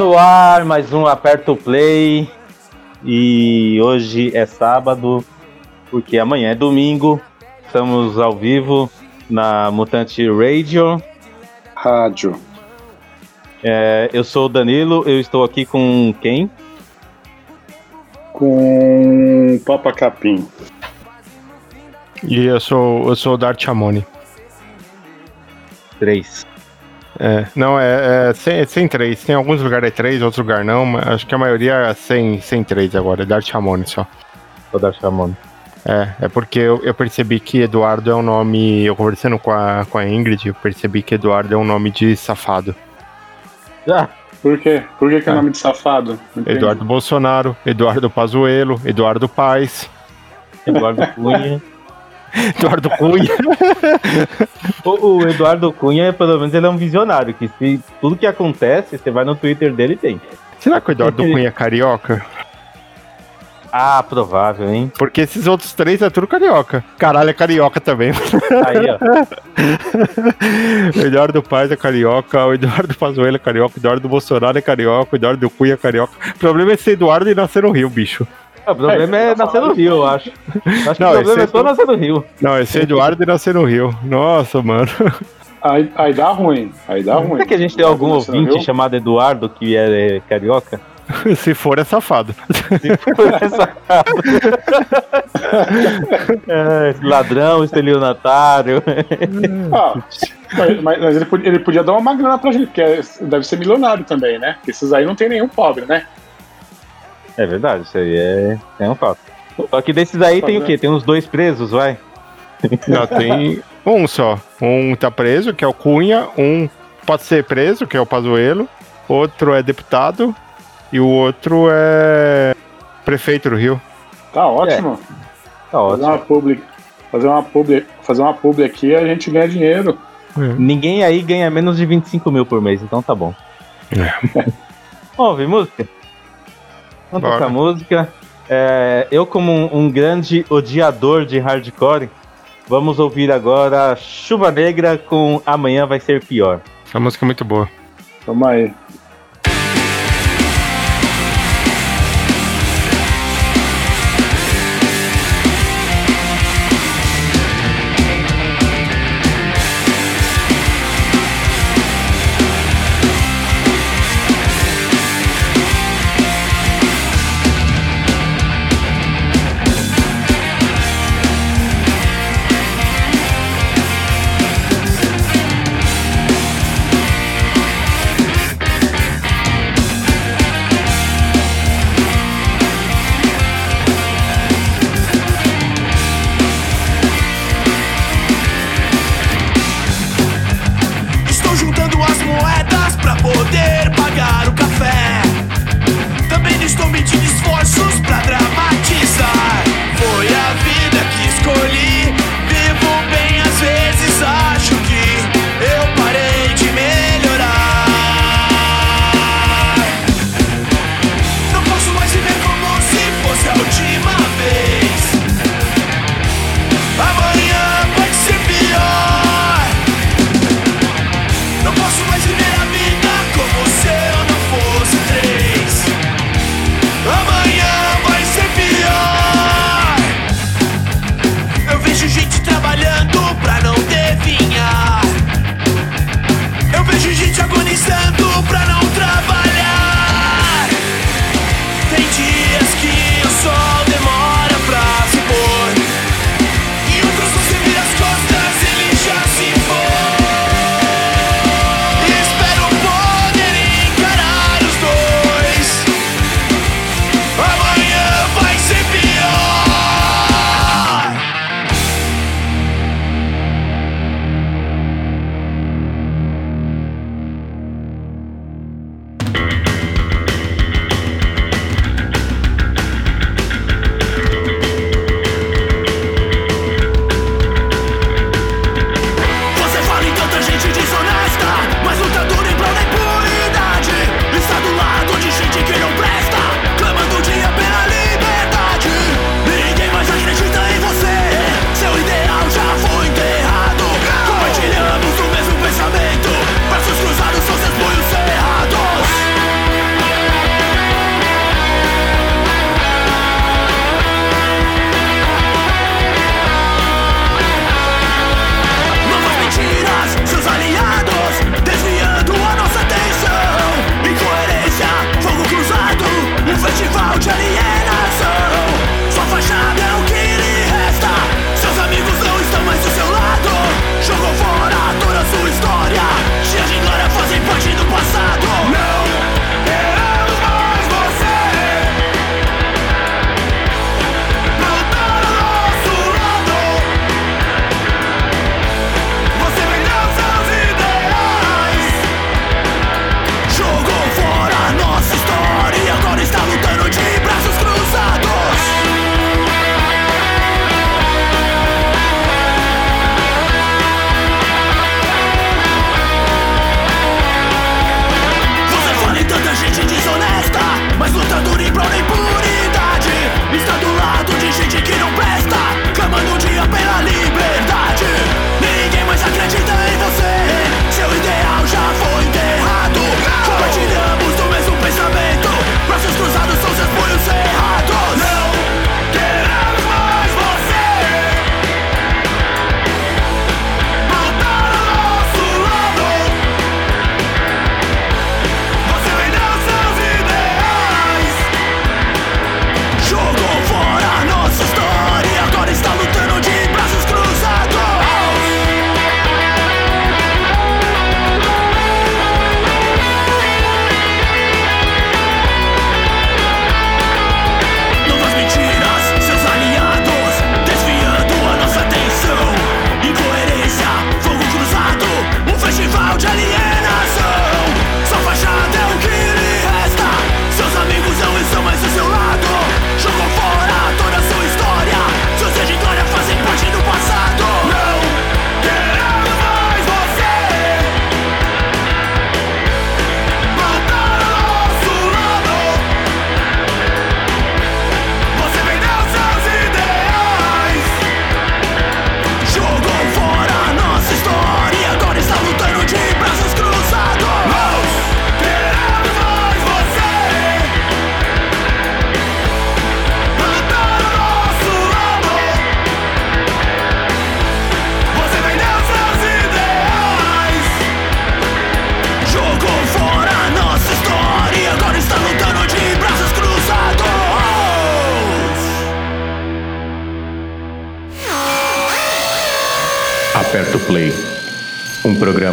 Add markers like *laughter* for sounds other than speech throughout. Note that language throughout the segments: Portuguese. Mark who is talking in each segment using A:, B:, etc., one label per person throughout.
A: no ar mais um Aperto Play. E hoje é sábado, porque amanhã é domingo. Estamos ao vivo na Mutante Radio.
B: Rádio.
A: É, eu sou o Danilo, eu estou aqui com quem?
B: Com Papa Capim.
C: E eu sou, eu sou o Dart Chamoni.
A: Três.
C: É, não, é, é sem, é sem. Tem alguns lugares é três, outros lugares não, mas acho que a maioria é sem, sem três agora, é Dart Chamoni só.
A: Da Chamon.
C: É, é porque eu, eu percebi que Eduardo é um nome. Eu conversando com a, com a Ingrid, eu percebi que Eduardo é um nome de safado.
A: Ah,
B: Por quê? Por que, que é
C: Ah.
B: nome de safado? Entendi.
C: Eduardo Bolsonaro, Eduardo Pazuello, Eduardo Paes, *laughs*
A: Eduardo Cunha.
C: Eduardo Cunha.
A: o, o Eduardo Cunha, pelo menos, ele é um visionário. Que se tudo que acontece, você vai no Twitter dele e tem.
C: Será que o Eduardo Cunha é carioca?
A: Ah, provável, hein?
C: Porque esses outros três é tudo carioca. Caralho, é carioca também.
A: Aí, ó.
C: o *laughs* Eduardo Paes é carioca, o Eduardo Pazuello é carioca, o Eduardo Bolsonaro é carioca, o Eduardo Cunha é carioca. O problema é ser Eduardo e nascer no Rio, bicho.
A: O problema é nascer no Rio, eu acho. Acho que
C: Não,
A: o problema
C: esse
A: é
C: é
A: só nascer no Rio.
C: Não, é ser Eduardo e nascer no Rio. Nossa, mano.
B: Aí, aí dá ruim. Aí dá ruim.
A: Será que a gente tem algum ouvinte chamado Eduardo que é, é carioca? *laughs*
C: Se for, é safado.
A: é, esse *laughs* ladrão, estelionatário.
B: Ah, mas, mas- ele, podia, ele podia dar uma grana pra gente, porque é- deve ser milionário também, né? Porque esses aí não tem nenhum pobre, né?
A: É verdade, isso aí é, é um fato. Só que desses aí tem o quê? Tem uns dois presos, vai? *laughs*
C: Não, tem um só. Um tá preso, que é o Cunha. Um pode ser preso, que é o Pazuello. Outro é deputado. E o outro é prefeito do Rio.
B: Tá ótimo.
A: Tá
B: Fazer
A: ótimo.
B: uma publi, fazer uma publi, fazer uma publi aqui a gente ganha dinheiro.
A: Ninguém aí ganha menos de 25 mil por mês, então tá bom. *laughs* Vamos ouvir música? Vamos
C: Bora.
A: tocar música. É, eu, como um, um grande odiador de hardcore, vamos ouvir agora Chuva Negra com Amanhã Vai Ser Pior.
C: Essa música é muito boa.
B: Tamo aí.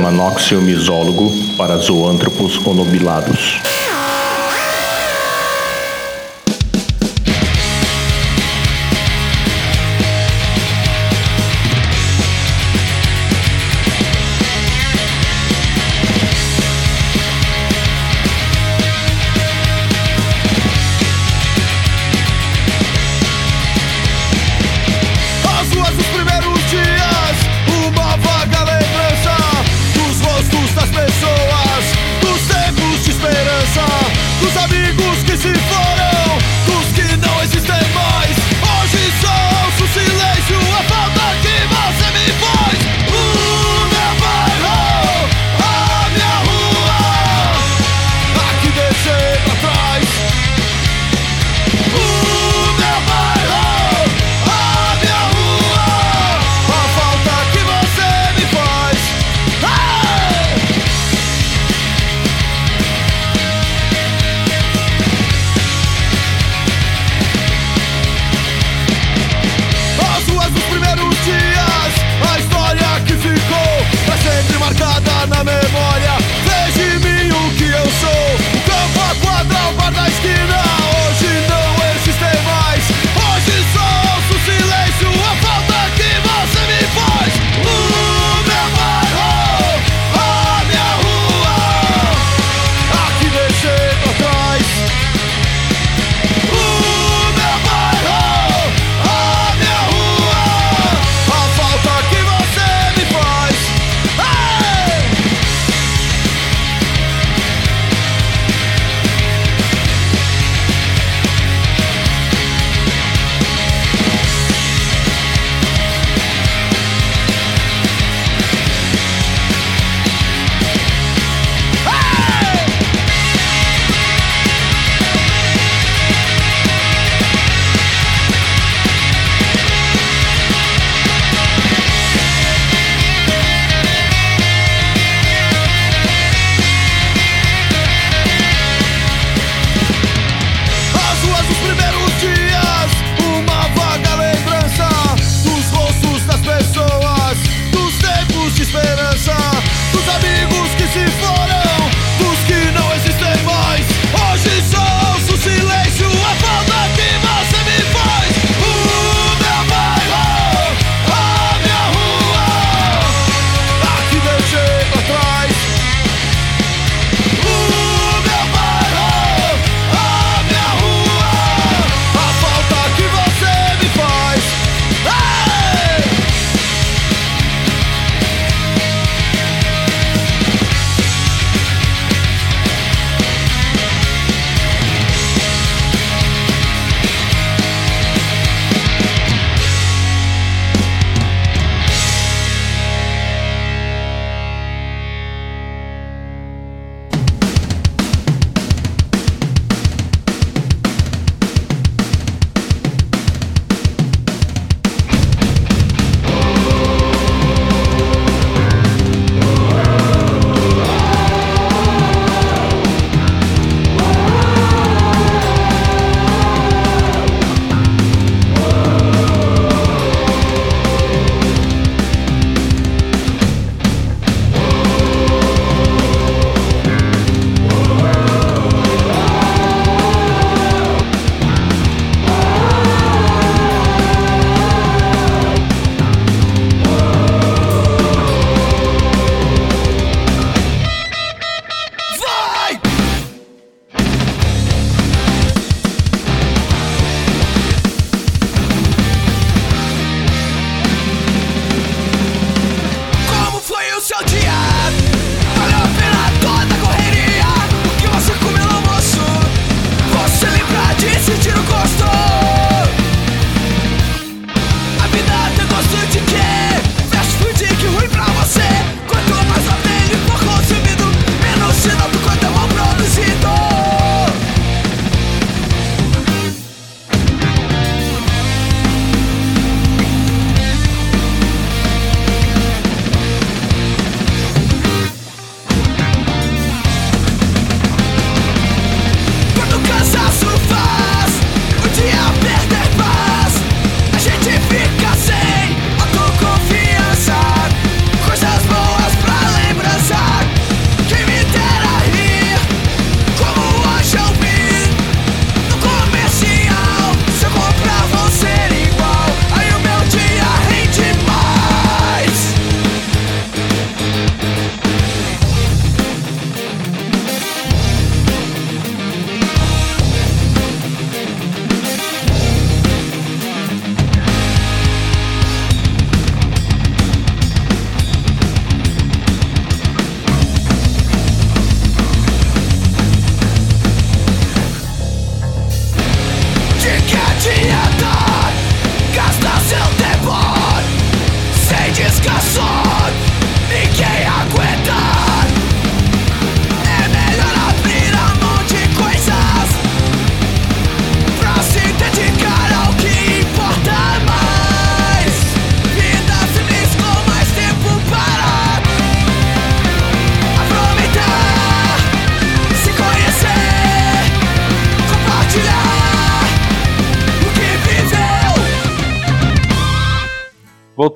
D: Programa noxiomizólogo para zoântropos onobilados.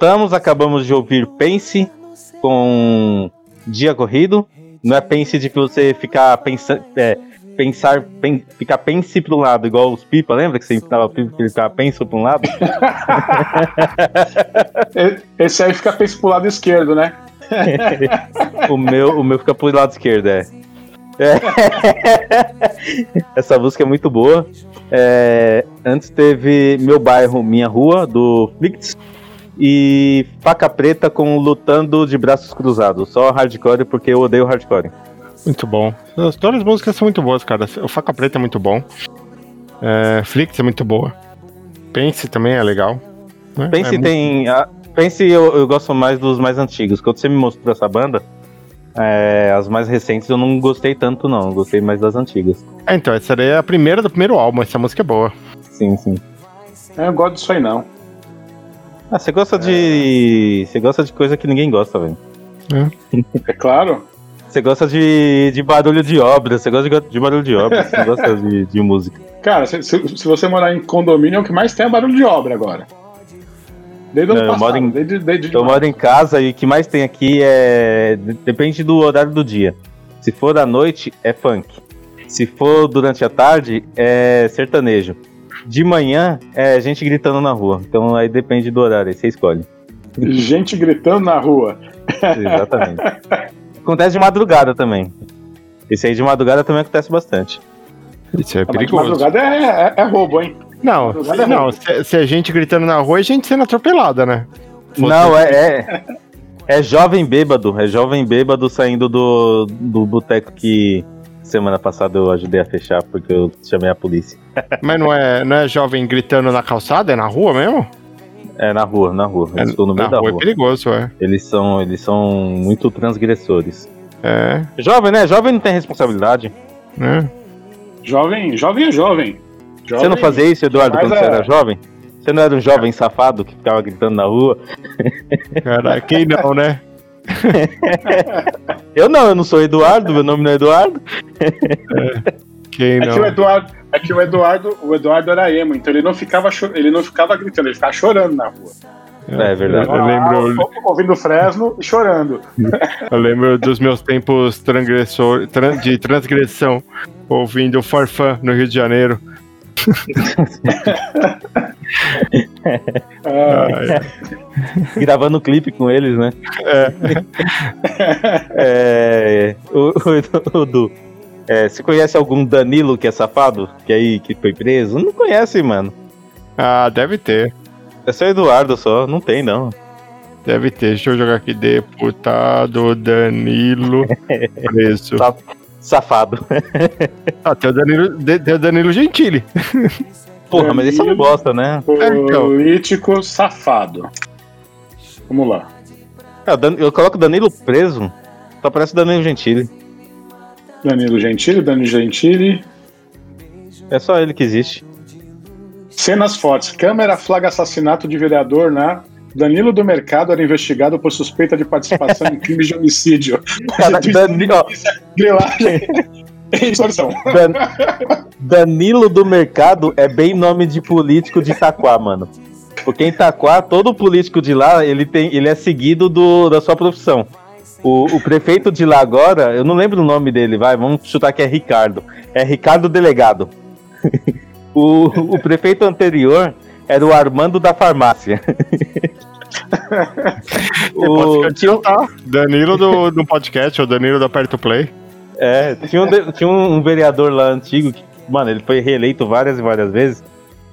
A: Voltamos, acabamos de ouvir Pense com Dia Corrido. Não é Pense de que você ficar pensando. É, pensar, pen, ficar pense para um lado, igual os pipa, lembra que você empinava pipa que ele ficava penso para um lado? *laughs*
B: Esse aí fica penso pro lado esquerdo, né? *laughs*
A: o, meu, o meu fica pro lado esquerdo, é. É. *laughs* Essa música é muito boa. É, antes teve Meu Bairro, Minha Rua, do Flix. E Faca Preta com Lutando de Braços Cruzados. Só hardcore porque eu odeio hardcore.
C: Muito bom. As- Todas as músicas são muito boas, cara. O Faca Preta é muito bom. É, Flix é muito boa. Pense também é legal. né?
A: Pense
C: É muito-
A: tem. a- Pense eu, eu gosto mais dos mais antigos. Quando você me mostrou essa banda, é, as mais recentes eu não gostei tanto, não. Eu Gostei mais das antigas.
C: É, então, essa daí é a primeira do primeiro álbum. Essa música é boa.
A: Sim, sim.
B: Eu não gosto disso aí, não.
A: Ah, você gosta de. Você gosta de coisa que ninguém gosta, velho.
B: É claro.
A: Você gosta de, de barulho de obra, você gosta de, de barulho de obra, você gosta de, de música.
B: Cara, se, se- se você morar em condomínio, é o que mais tem é barulho de obra agora. Desde o ano
A: eu
B: passado.
A: moro em-
B: desde, desde
A: Eu moro em casa e o que mais tem aqui é. Depende do horário do dia. Se for à noite, é funk. Se for durante a tarde, é sertanejo. De manhã, é gente gritando na rua. Então aí depende do horário, aí você escolhe.
B: Gente gritando na rua.
A: Exatamente. acontece de madrugada também. Esse aí de madrugada também acontece bastante.
C: Isso é
B: Ah, Mas de
C: perigoso.
B: madrugada é, é- é roubo, hein?
C: Não,
B: madrugada é
C: não se, se é gente gritando na rua, é gente sendo atropelada, né?
A: Não, é, é. É jovem bêbado. É jovem bêbado saindo do, do boteco que semana passada eu ajudei a fechar porque eu chamei a polícia. *laughs*
C: Mas não é, não é jovem gritando na calçada, é na rua mesmo?
A: É na rua, na rua. Eles estão no
C: na
A: meio da
C: rua
A: rua.
C: é perigoso, é.
A: Eles são, eles são muito transgressores.
C: É,
A: Jovem, né? Jovem não tem responsabilidade.
C: né?
B: Jovem, jovem é jovem.
A: Você não
B: Jovem-
A: fazia isso, Eduardo, quando você
B: é-
A: era jovem? Você não era um jovem safado que ficava gritando na rua?
C: Cara, quem não, né? *laughs* *laughs*
A: Eu não, eu não sou Eduardo, meu nome não é Eduardo.
C: Quem
B: É que o
C: não?
B: Eduardo, é que o Eduardo, o Eduardo era emo, então ele não ficava, ele não ficava gritando, ele ficava chorando na rua.
A: É verdade.
C: Eu lembro,
B: Ah, ouvindo Fresno e chorando.
C: eu lembro dos meus tempos transgressor, tran- de transgressão, ouvindo Forfã no Rio de Janeiro. *laughs*
B: Ah,
C: Ai,
A: Gravando clipe com eles, né? É. o, o, o Du, é, você conhece algum Danilo que é safado? Que aí que foi preso? Não conhece, mano.
C: ah, deve ter.
A: É só Eduardo só, não tem não.
C: Deve ter. Deixa eu jogar aqui. Deputado Danilo preso.
A: Sa- Safado.
C: Ah, tem o Danilo, tem o Danilo Gentili. *laughs*
A: Porra, mas esse é um bosta, né?
C: então.
B: político safado. Vamos lá.
A: É, Dan- Eu coloco Danilo preso, só parece Danilo Gentili.
B: Danilo Gentili, Danilo Gentili.
A: É só ele que existe.
B: Cenas fortes. Câmera flagra assassinato de vereador na. Danilo do Mercado era investigado por suspeita de participação em *laughs* crimes de homicídio.
A: Cara, Danilo, ó,
B: Grilagem. *laughs* Extorsão.
A: Dan- Danilo do Mercado é bem nome de político de Itaquá, mano. Porque em Itaquá, todo político de lá, ele, tem, ele é seguido do, da sua profissão. O, o prefeito de lá agora, eu não lembro o nome dele, vai, vamos chutar que é Ricardo. É Ricardo Delegado. *laughs* o, o prefeito anterior era o Armando da Farmácia. o, tinha, um-
C: Danilo do, do podcast, o Danilo da Perto Play.
A: É, tinha um, tinha um vereador lá antigo que, mano, ele foi reeleito várias e várias vezes.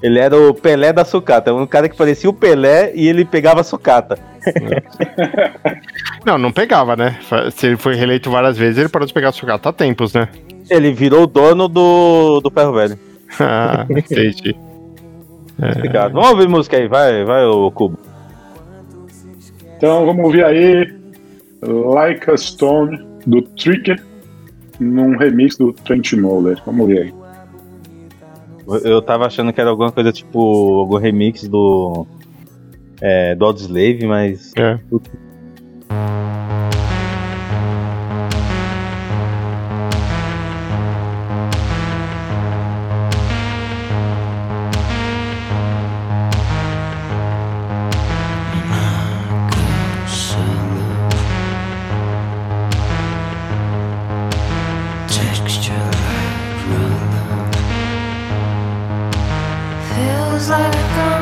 A: Ele era o Pelé da sucata, um cara que parecia o Pelé e ele pegava sucata. *laughs*
C: Não, não pegava, né? Se ele foi reeleito várias vezes, ele parou de pegar sucata há tempos, né?
A: Ele virou o dono do, do ferro velho. *laughs*
C: Ah, entendi. *laughs*
A: Obrigado. Vamos ouvir música aí, vai, vai, ô Cubo.
B: Então vamos ouvir aí Like a Stone do Tricker num remix do Trent Moller. Vamos ver aí.
A: Eu- tava achando que era alguma coisa tipo algum remix do. É, do Audioslave, mas.
C: É.
E: like a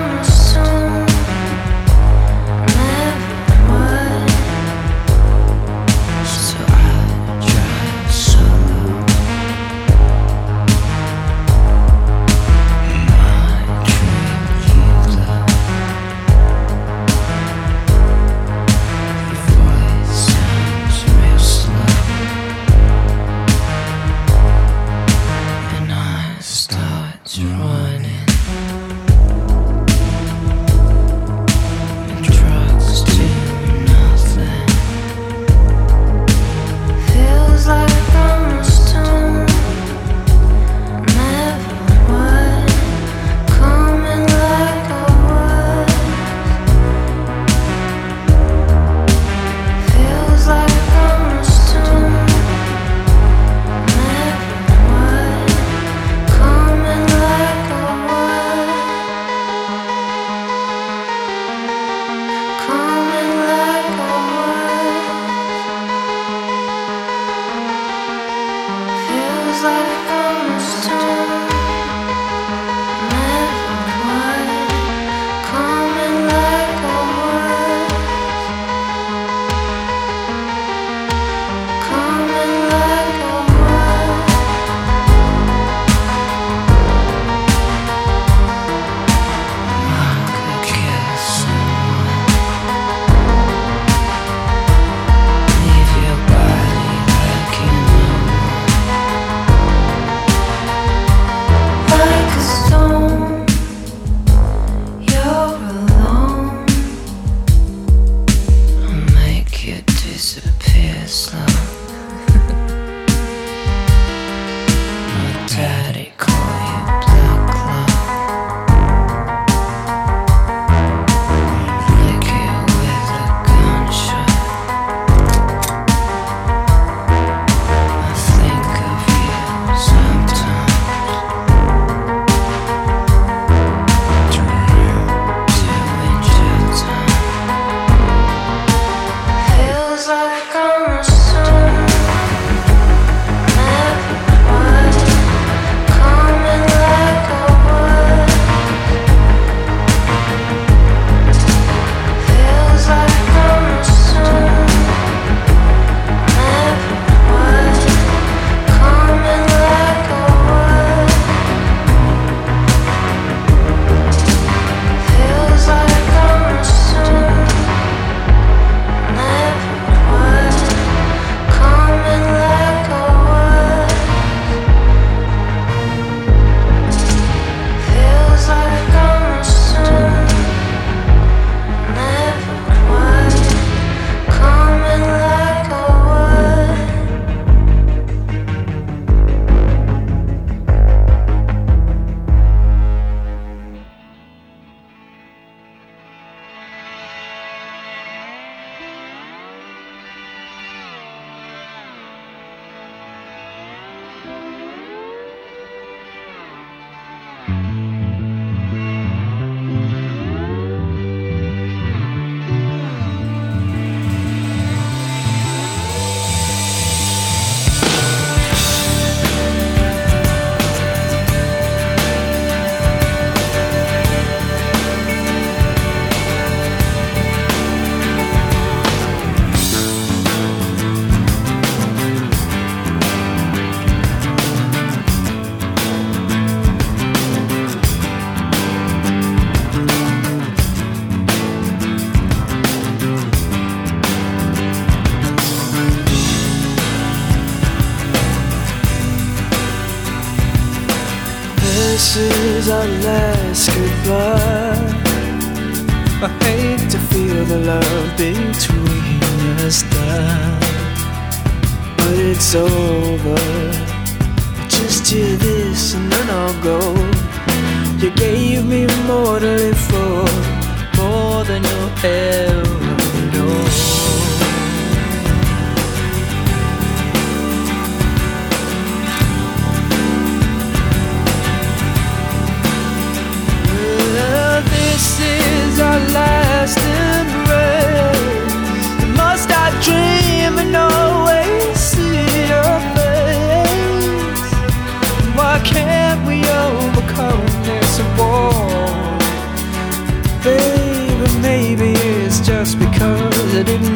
E: is our last goodbye. I hate to feel the love between us die, but it's over. Just hear this and then I'll go. You gave me more to live for, more than you'll ever is our last embrace. Must I dream and always see your face? Why can't we overcome this war? Baby, maybe it's just because I didn't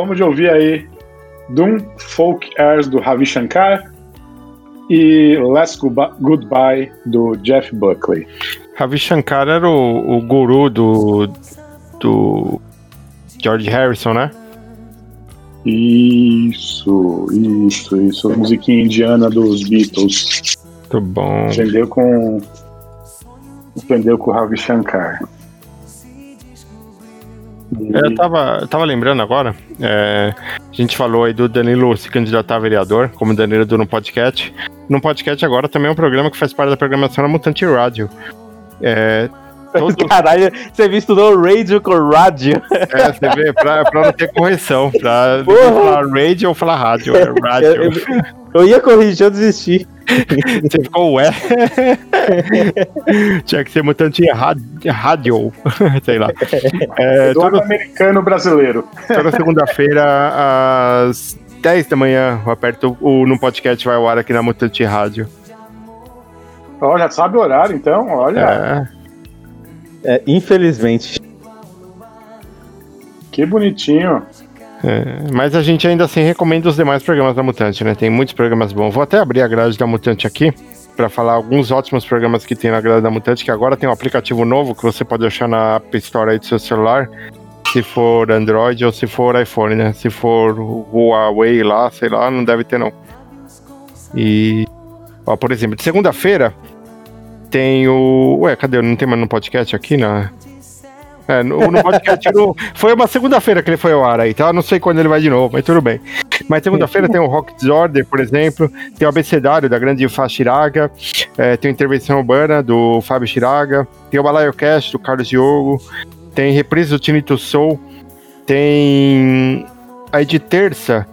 B: Acabamos de ouvir aí Doom Folk Airs do Ravi Shankar e Goodbye- Goodbye do Jeff Buckley.
C: Ravi Shankar era o, o guru do, do George Harrison, né?
B: Isso, isso, isso. A musiquinha indiana dos Beatles.
C: Muito bom.
B: Aprendeu com. Aprendeu com o Ravi Shankar.
C: Eu tava, tava lembrando agora, é, a gente falou aí do Danilo se candidatar a vereador, como Danilo do No Podcast. No Podcast agora também é um programa que faz parte da programação da Mutante Rádio. É, todo, *laughs*
A: Caralho, você estudou radio com rádio.
C: é, você vê, pra, pra não ter correção, pra
A: Porra.
C: falar radio ou falar rádio, é
A: Eu,
C: rádio.
A: eu- eu ia corrigir, eu desisti.
C: Você ficou ué. *laughs* Tinha que ser mutante rádio, *laughs* sei lá. É,
B: do
C: todo-
B: americano brasileiro.
C: Toda segunda-feira, às 10 da manhã, eu aperto o no podcast vai ao ar aqui na Mutante Rádio.
B: Olha, sabe o horário então? Olha,
C: É,
A: É, infelizmente.
B: que bonitinho.
C: é, mas a gente ainda assim recomenda os demais programas da Mutante, né? Tem muitos programas bons. Vou até abrir a grade da Mutante aqui para falar alguns ótimos programas que tem na grade da Mutante, que agora tem um aplicativo novo que você pode achar na App Store aí do seu celular. Se for Android ou se for iPhone, né? Se for o Huawei lá, sei lá, não deve ter não. E, ó, por exemplo, de segunda-feira tem o. Ué, cadê? Não tem mais no podcast aqui, na. É, no, no podcast. no- Foi uma segunda-feira que ele foi ao ar aí, tá? Não sei quando ele vai de novo, mas tudo bem. Mas segunda-feira tem o Rock Disorder, por exemplo, tem o Abecedário da grande Fá Chiraga, é, tem a Intervenção Urbana do Fábio Chiraga, tem o Balaio Cast do Carlos Diogo, tem reprise do Tinito Soul, tem aí de terça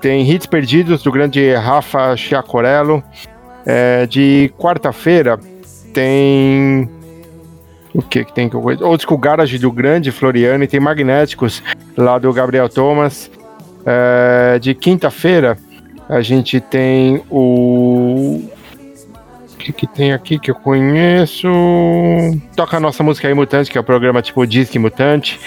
C: tem Hits Perdidos do grande Rafa Chiacorello, é, de quarta-feira tem o que que tem que eu conheço? Old School Garage do grande Floriano e tem Magnéticos lá do Gabriel Thomas. É, de quinta-feira a gente tem o o que, que tem aqui que eu conheço? Toca a nossa música aí Mutante, que é o programa tipo Disque Mutante.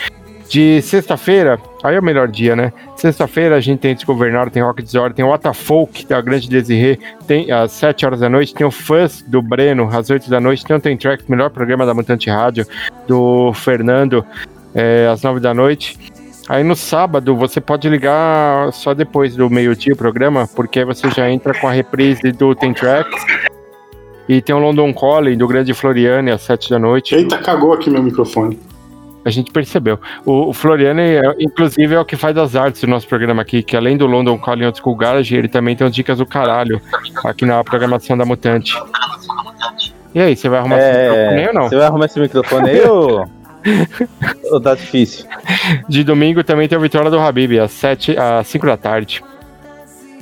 C: De sexta-feira, aí é o melhor dia, né? Sexta-feira a gente tem Desgovernado, tem Rock Disorder, tem Watafolk, da Grande Desirê, tem às 7 horas da noite, tem o Fuzz do Breno, às 8 da noite, tem o Tem Track, melhor programa da Mutante Rádio, do Fernando, é, às 9 da noite. Aí no sábado você pode ligar só depois do meio-dia o programa, porque aí você já entra com a reprise do Tem Tracks. E tem o London Calling do Grande Floriane às 7 da noite.
B: Eita, cagou aqui meu microfone.
C: A gente percebeu. O, o Floriane, é, inclusive, é o que faz as artes do nosso programa aqui, que além do London Calling Old School Garage, ele também tem as dicas do caralho aqui na programação da Mutante. E aí, você vai arrumar esse microfone aí
A: É,
C: ou não?
A: você vai arrumar esse microfone aí ou... *laughs* ou tá difícil?
C: De domingo também tem a vitória do Habib, às 7, às 5 da tarde.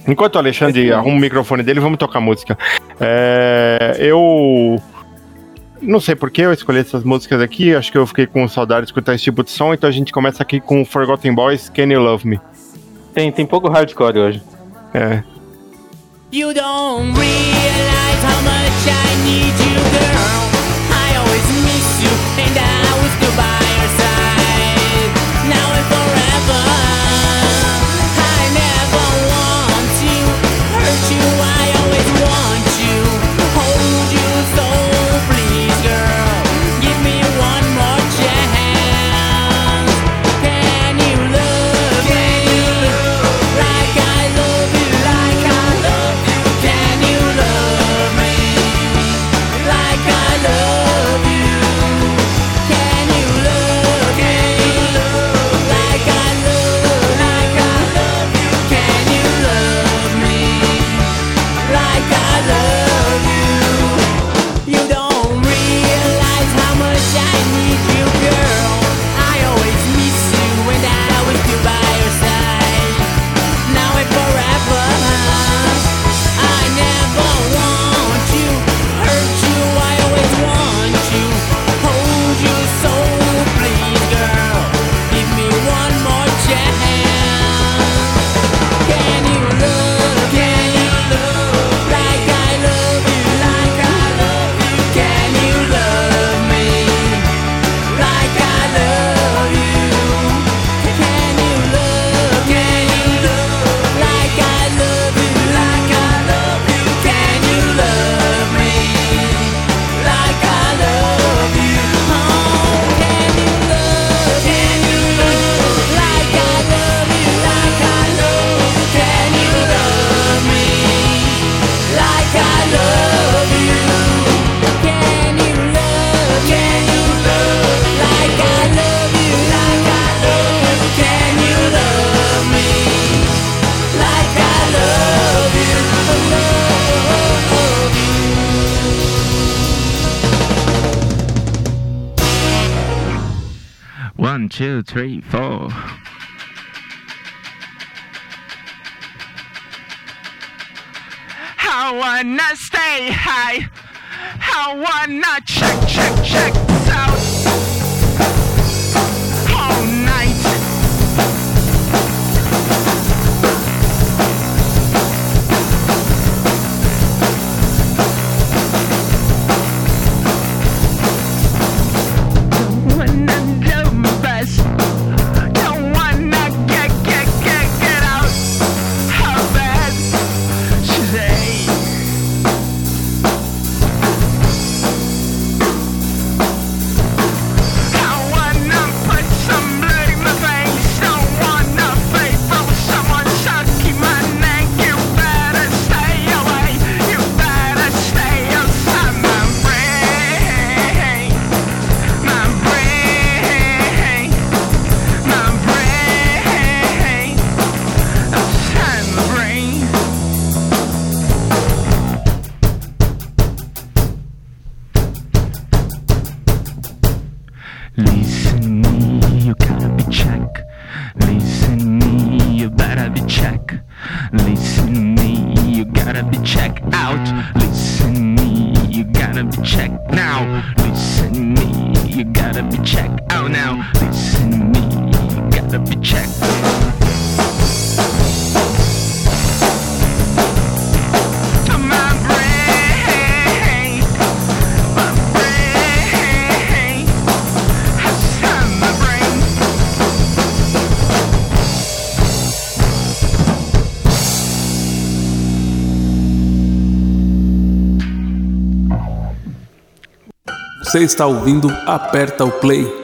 C: Enquanto o Alexandre arruma o microfone dele, vamos tocar música. É, eu. Não sei por que eu escolhi essas músicas aqui, acho que eu fiquei com saudade de escutar esse tipo de som, então a gente começa aqui com Forgotten Boys, Can You Love Me?
A: Tem, tem pouco hardcore hoje.
C: É.
E: You don't realize how much I need you, girl. I always miss you, and I will still Você está ouvindo Aperta o Play.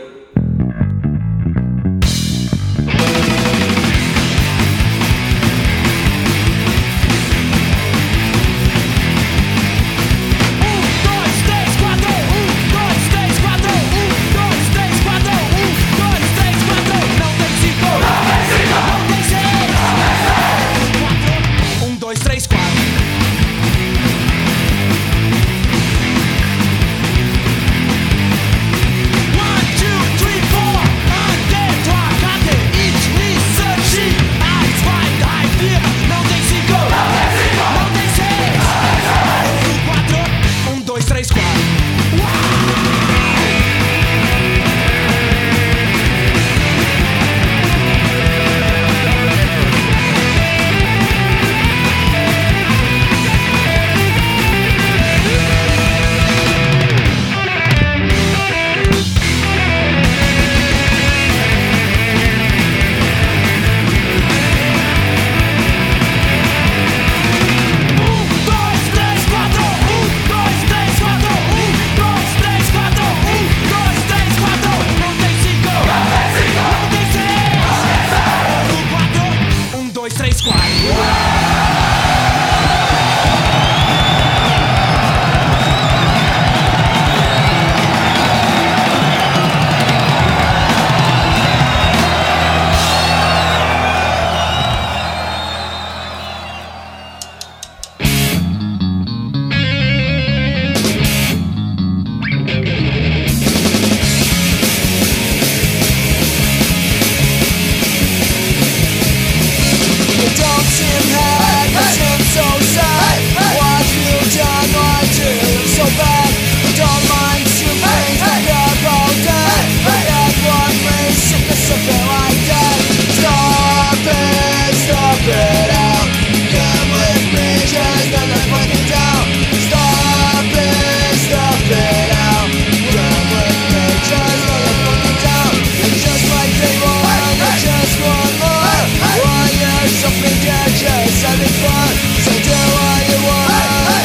E: having fun So do what you
F: want.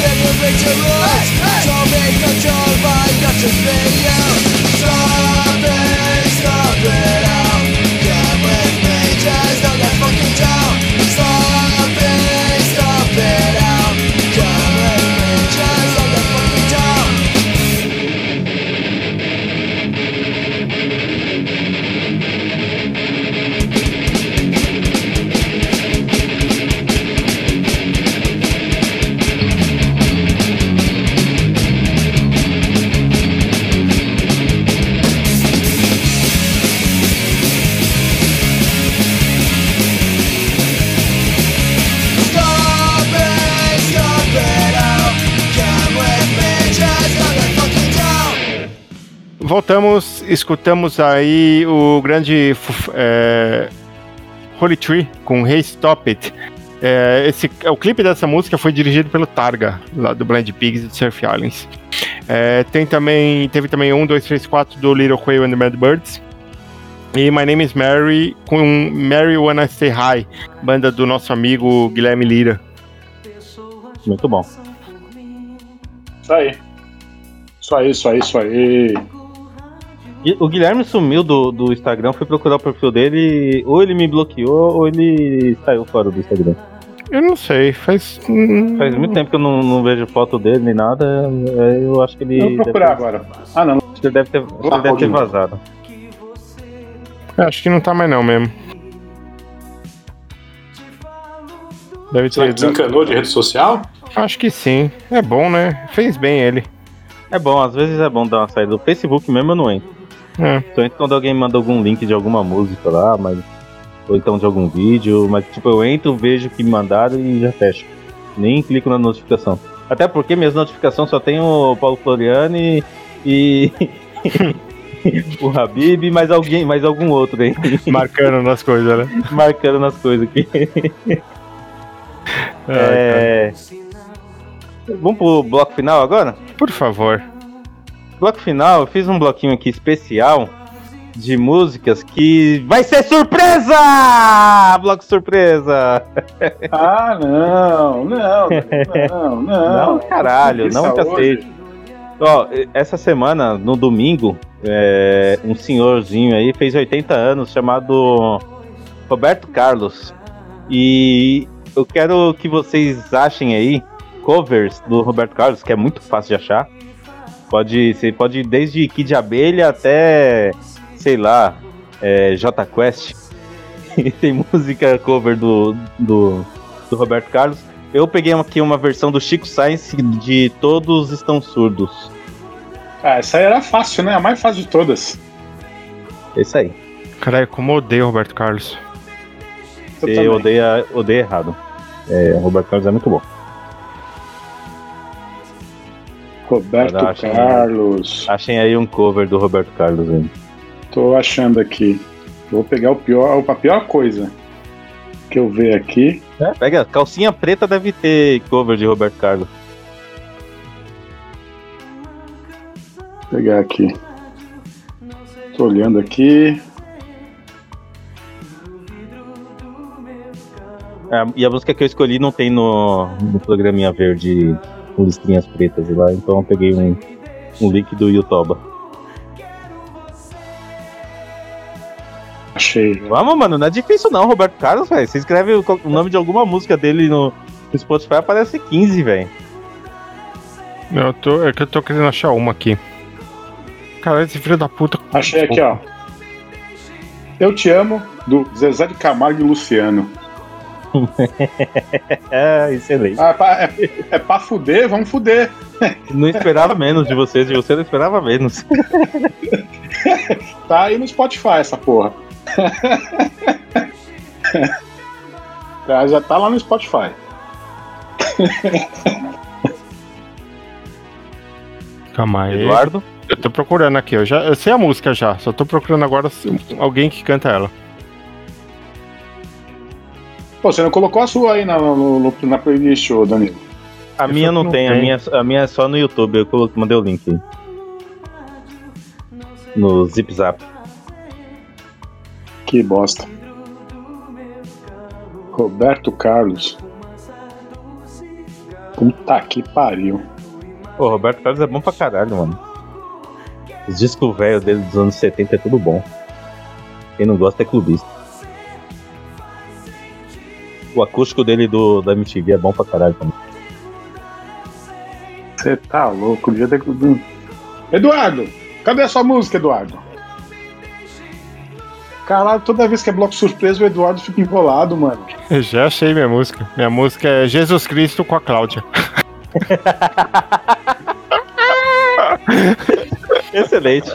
F: Then you'll your roots be controlled by just me,
C: escutamos aí o grande é, Holy Tree com Hey Stop It. É, esse, o clipe dessa música foi dirigido pelo Targa, lá do Blind Pigs e do Surf Islands. É, tem também, teve também um, dois, três, quatro do Little Quail and the Mad Birds. E My Name is Mary com Mary Wanna Stay High, banda do nosso amigo Guilherme Lira.
A: Muito bom.
B: Isso aí. Isso aí, isso aí, isso aí.
A: O Guilherme sumiu do, do Instagram, fui procurar o perfil dele, ou ele me bloqueou, ou ele saiu fora do Instagram.
C: Eu não sei, faz. hum,
A: Faz muito tempo que eu não, não vejo foto dele nem nada, é, eu acho que ele.
B: Eu vou procurar
A: deve,
B: agora. Ah, não.
A: Acho que ele deve ter, acho que ele deve ter vazado.
C: Acho que não tá mais não mesmo. Deve ter.
B: desencanou de rede social?
C: Acho que sim. É bom, né? Fez bem ele.
A: É bom, às vezes é bom dar uma saída. Do Facebook mesmo eu não entro.
C: É.
A: Só entro quando alguém manda algum link de alguma música lá, mas. Ou então de algum vídeo, mas tipo, eu entro, vejo o que me mandaram e já fecho. Nem clico na notificação. Até porque minhas notificações só tem o Paulo Floriani e. *laughs* o Habib e mais alguém, mais algum outro aí.
C: Marcando nas coisas, né? *laughs*
A: Marcando nas coisas aqui. é... Vamos pro bloco final agora?
C: Por favor.
A: Bloco final, eu fiz um bloquinho aqui especial de músicas que vai ser surpresa! Bloco surpresa! *laughs*
B: Ah, não, não, não, não.
A: Não, caralho,
B: Isso
A: não te
B: hoje.
A: aceito. Ó, essa semana, no domingo, é, um senhorzinho aí fez 80 anos chamado Roberto Carlos. E eu quero que vocês achem aí covers do Roberto Carlos, que é muito fácil de achar. Pode, você pode ir desde Kid Abelha até, sei lá, é, J Quest. *laughs* Tem música cover do, do, do Roberto Carlos. Eu peguei aqui uma versão do Chico Science de Todos Estão Surdos.
B: Ah, essa aí era fácil, né? A mais fácil de todas.
A: Esse aí.
C: Caralho, como eu odeio o Roberto Carlos.
B: Eu
A: Você odeia, odeia errado. É, o Roberto Carlos é muito bom.
B: Roberto Carlos.
A: Achem aí um cover do Roberto Carlos aí.
B: Tô achando aqui. Vou pegar o pior, a pior coisa que eu ver aqui.
A: É, pega, calcinha preta deve ter cover de Roberto Carlos.
B: Vou pegar aqui. Tô olhando aqui.
A: É, e a música que eu escolhi não tem no, no programinha verde com listrinhas pretas lá, então eu peguei um, um link do Yutoba.
B: Achei.
A: Vamos, mano, não é difícil não, Roberto Carlos, velho. Você escreve o, o nome de alguma música dele no, no Spotify, aparece 15, velho.
C: Eu tô, é que eu tô querendo achar uma aqui. Caralho, esse filho da puta.
B: Achei aqui, ó. Eu te amo, do Zezé de Camargo e Luciano.
A: É, *laughs* excelente.
B: Ah, é, pra, é, é pra fuder, vamos fuder.
A: Não esperava menos de vocês, de você não esperava menos.
B: Tá aí no Spotify essa porra. Tá, já tá lá no Spotify.
C: Calma aí.
A: Eduardo?
C: Eu tô procurando aqui, eu, já, eu sei a música já, só tô procurando agora alguém que canta ela.
B: Pô, você não colocou a sua aí na, no- no- na playlist, ô Danilo?
A: A
C: Eu
A: minha não
C: não
A: tem, a
C: tem.
A: minha, a minha é só no YouTube, eu coloquei, mandei o link aí. No Zip Zap.
B: Que bosta. Roberto Carlos. Puta que pariu.
A: Pô, Roberto Carlos é bom pra caralho, mano. Os discos velhos dele dos anos 70 é tudo bom. Quem não gosta é clubista. O acústico dele do, da MTV é bom pra caralho também.
B: Você tá louco, devia ter. Eduardo! Cadê a sua música, Eduardo? Caralho, toda vez que é bloco surpresa, o Eduardo fica enrolado, mano.
C: Eu já achei minha música. Minha música é Jesus Cristo com a Cláudia. *laughs*
A: Excelente.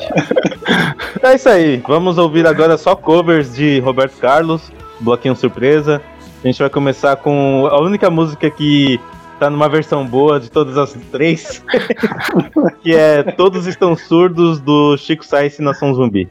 A: é isso aí. Vamos ouvir agora só covers de Roberto Carlos, bloquinho surpresa. A gente vai começar com a única música que tá numa versão boa de todas as três, *laughs* que é Todos Estão Surdos do Chico Sainz
G: e Nação
D: Zumbi.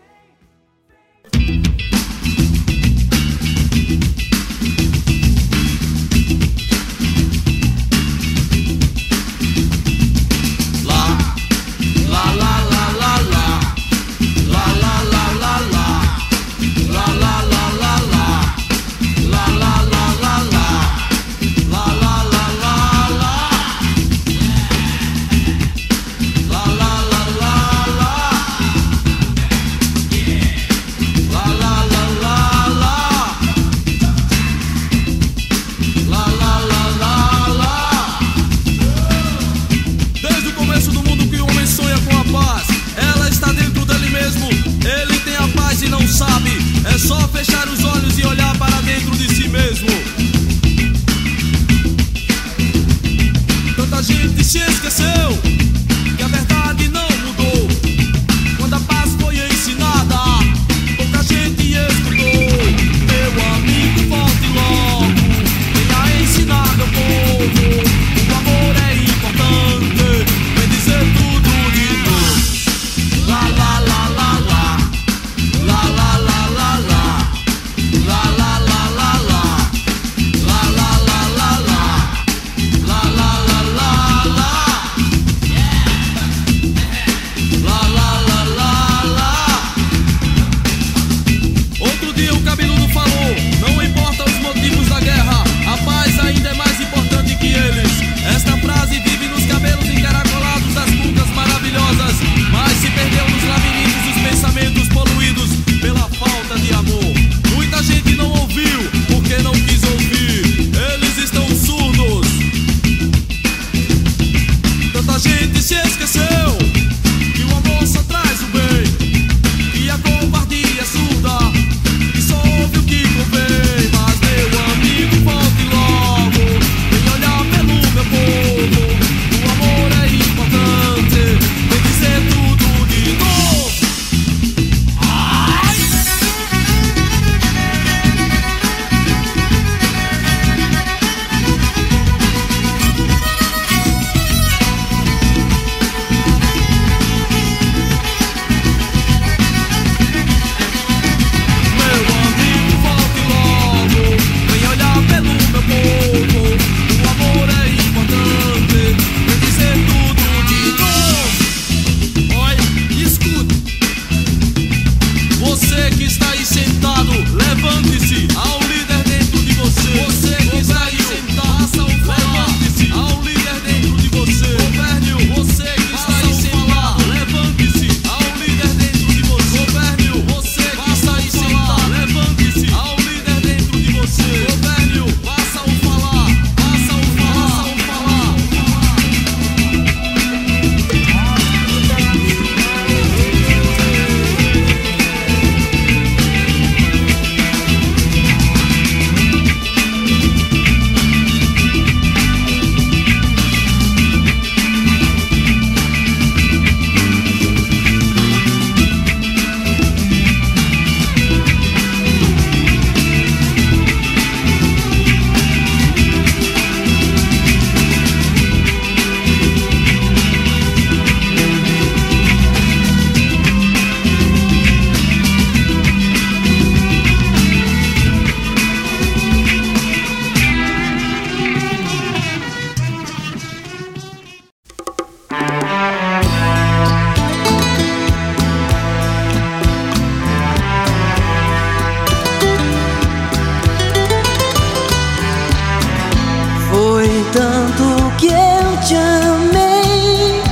D: tanto que eu te amei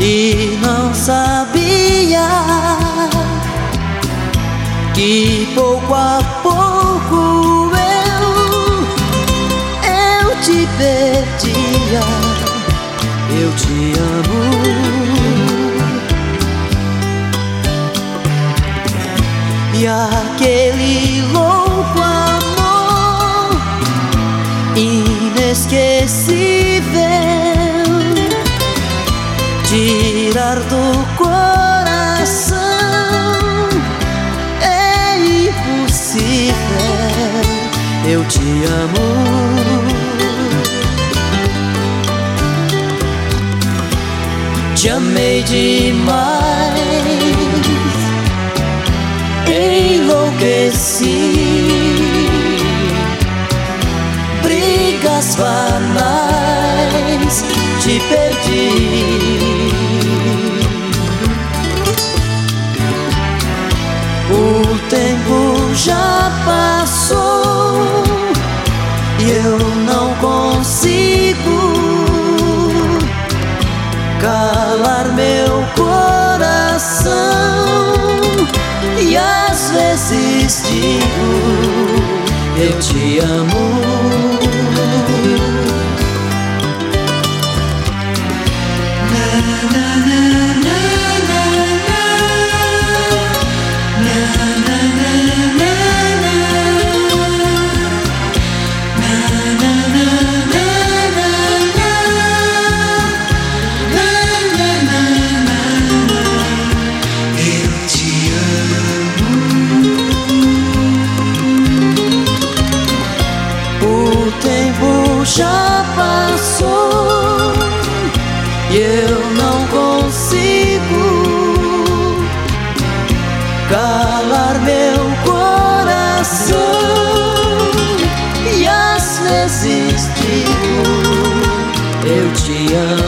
D: e não sabia que pouco a pouco eu eu te perdia. Eu te amo. E aquele louco inesquecível tirar do coração é impossível. Eu te amo.
E: Te amei demais, enlouqueci. Páscoa mais te perdi. O tempo já passou e eu não consigo calar meu coração e às vezes digo eu te amo. já passou e eu não consigo calar meu coração e as vezes digo eu te amo.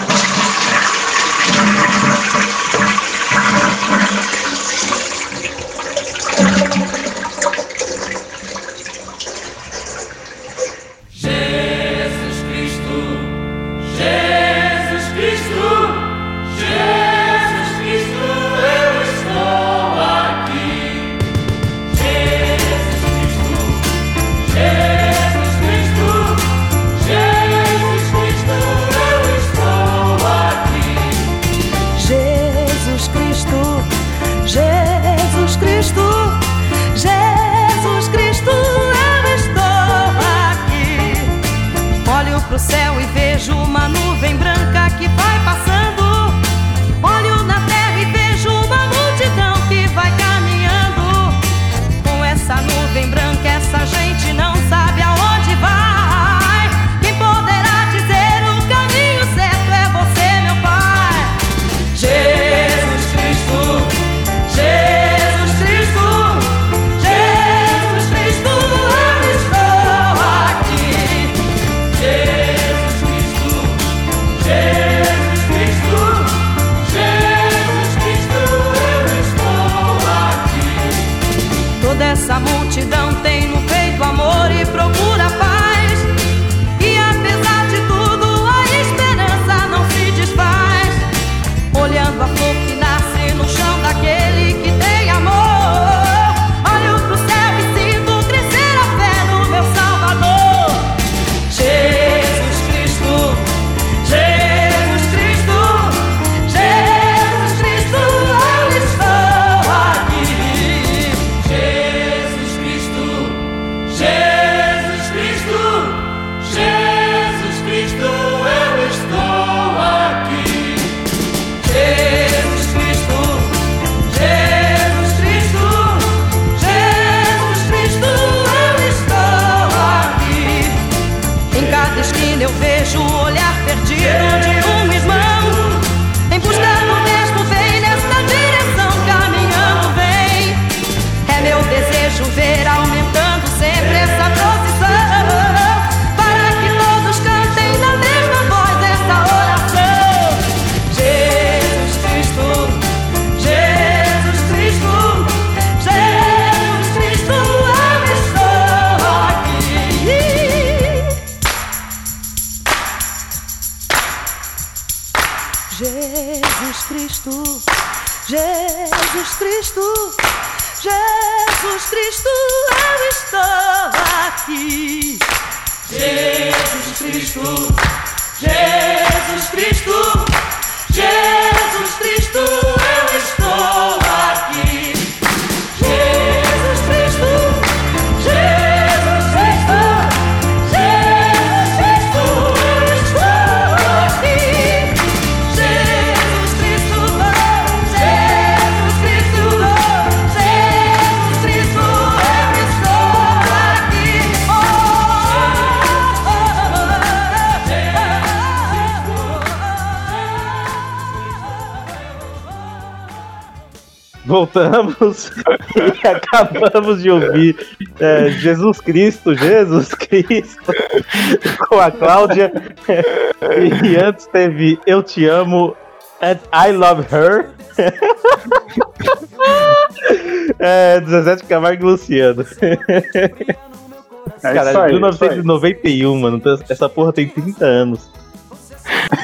A: Voltamos e *laughs* acabamos de ouvir é, Jesus Cristo, Jesus Cristo, *laughs* com a Cláudia. E antes teve Eu Te Amo and I Love Her. *laughs* É, 17 Camargo e Luciano.
B: É
A: Cara,
B: isso aí,
A: 1991, mano. então Essa porra tem 30 anos.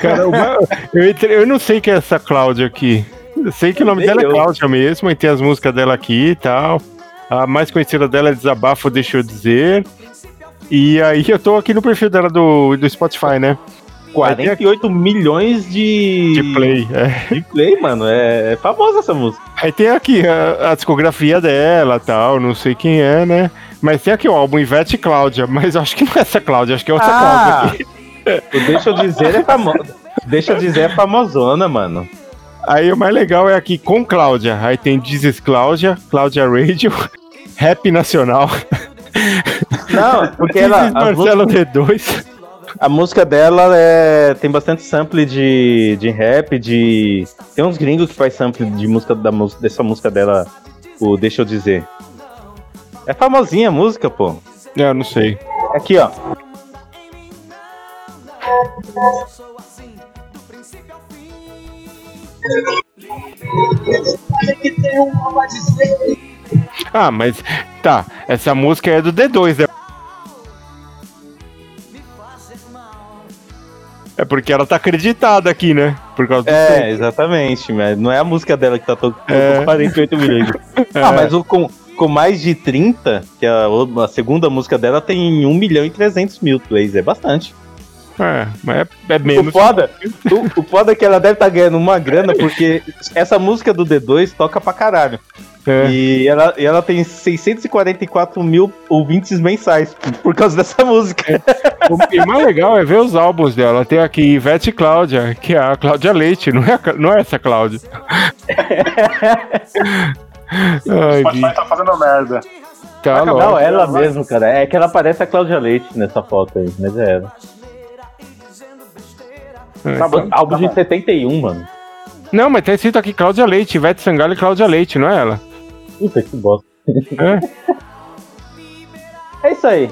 C: Cara, uma- eu, entre- eu não sei quem é essa Cláudia aqui. Eu sei que o nome dela é. Cláudia mesmo, e tem as músicas dela aqui e tal. A mais conhecida dela é Desabafo, deixa eu dizer. E aí eu tô aqui no perfil dela do, do Spotify, né?
A: 48 milhões de.
C: De play, é.
A: De play, mano. É, é famosa essa música.
C: Aí tem aqui a, a discografia dela tal, não sei quem é, né? Mas tem aqui o álbum Ivete e Cláudia, mas eu acho que não é essa Cláudia, acho que é outra
A: Ah!
C: Cláudia aqui.
A: O Deixa eu dizer é famosa. Deixa eu dizer é famosona, mano.
C: Aí o mais legal é aqui com Cláudia. Aí tem Dizes Cláudia, Cláudia Radio, *laughs* Rap Nacional.
A: Não, porque ela.
C: Marcelo
A: música-
C: D2.
A: A música dela é, tem bastante sample de, de rap, de. Tem uns gringos que faz sample de música da música dessa música dela, o Deixa eu dizer. É famosinha a música, pô.
C: Eu não sei.
A: Aqui, ó.
C: Ah, mas tá, essa música é do D2, né? É porque ela tá acreditada aqui, né? Por causa do
A: É, exatamente, mas não é a música dela que tá tocando
C: É.
A: 48 milhões. *laughs* Ah, mas o com, com mais de 30, que a, o- a segunda música dela tem 1 milhão e 300 mil plays, é bastante.
C: É, mas é, é
A: O
C: menos.
A: foda, o, o foda é que ela deve estar ganhando uma grana, porque essa música do D2 toca pra caralho.
C: É.
A: E, ela, e ela tem 644 mil ouvintes mensais por causa dessa música.
C: O e mais legal é ver os álbuns dela. Tem aqui Ivete e Cláudia, que é a Cláudia Leite, não é, a- não é essa Cláudia. *laughs* Ai,
B: Spotify
C: bicho,
B: tá fazendo merda.
C: tá
A: Não, ela mesmo, cara. É que ela parece a Cláudia Leite nessa foto aí, mas é ela.
C: É,
A: Tá bom,
C: tá-
A: álbum de 71, mano.
C: Não, mas tá escrito aqui Cláudia Leite, Ivete Sangalo e Cláudia Leite, não é ela?
A: Puta que bosta.
C: É?
A: É isso aí.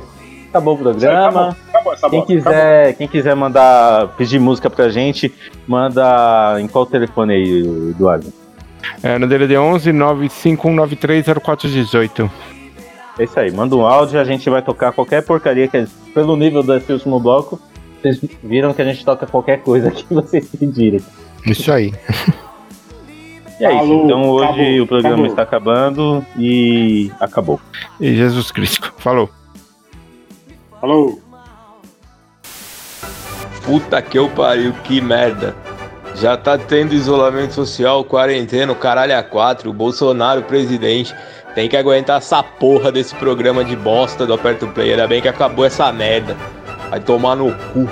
A: Acabou o programa.
B: Acabou essa
A: Quem
B: bosta.
A: quiser, quem quiser mandar pedir música pra gente, manda em qual telefone aí, Eduardo?
C: É, no DDD 11 951930418.
A: É isso aí, manda um áudio, a gente vai tocar qualquer porcaria que pelo nível desse último bloco, vocês viram que a gente toca qualquer coisa que vocês pedirem.
C: Isso aí.
A: E é isso,
B: Falou,
A: então hoje
B: acabou,
A: o programa
B: acabou.
A: está acabando e acabou.
C: E Jesus Cristo. Falou.
B: Falou.
H: Puta que eu pariu, que merda. Já tá tendo isolamento social, quarentena, o caralho a quatro, o Bolsonaro presidente. Tem que aguentar essa porra desse programa de bosta do Aperto Play. Ainda bem que acabou essa merda. Vai tomar no cu.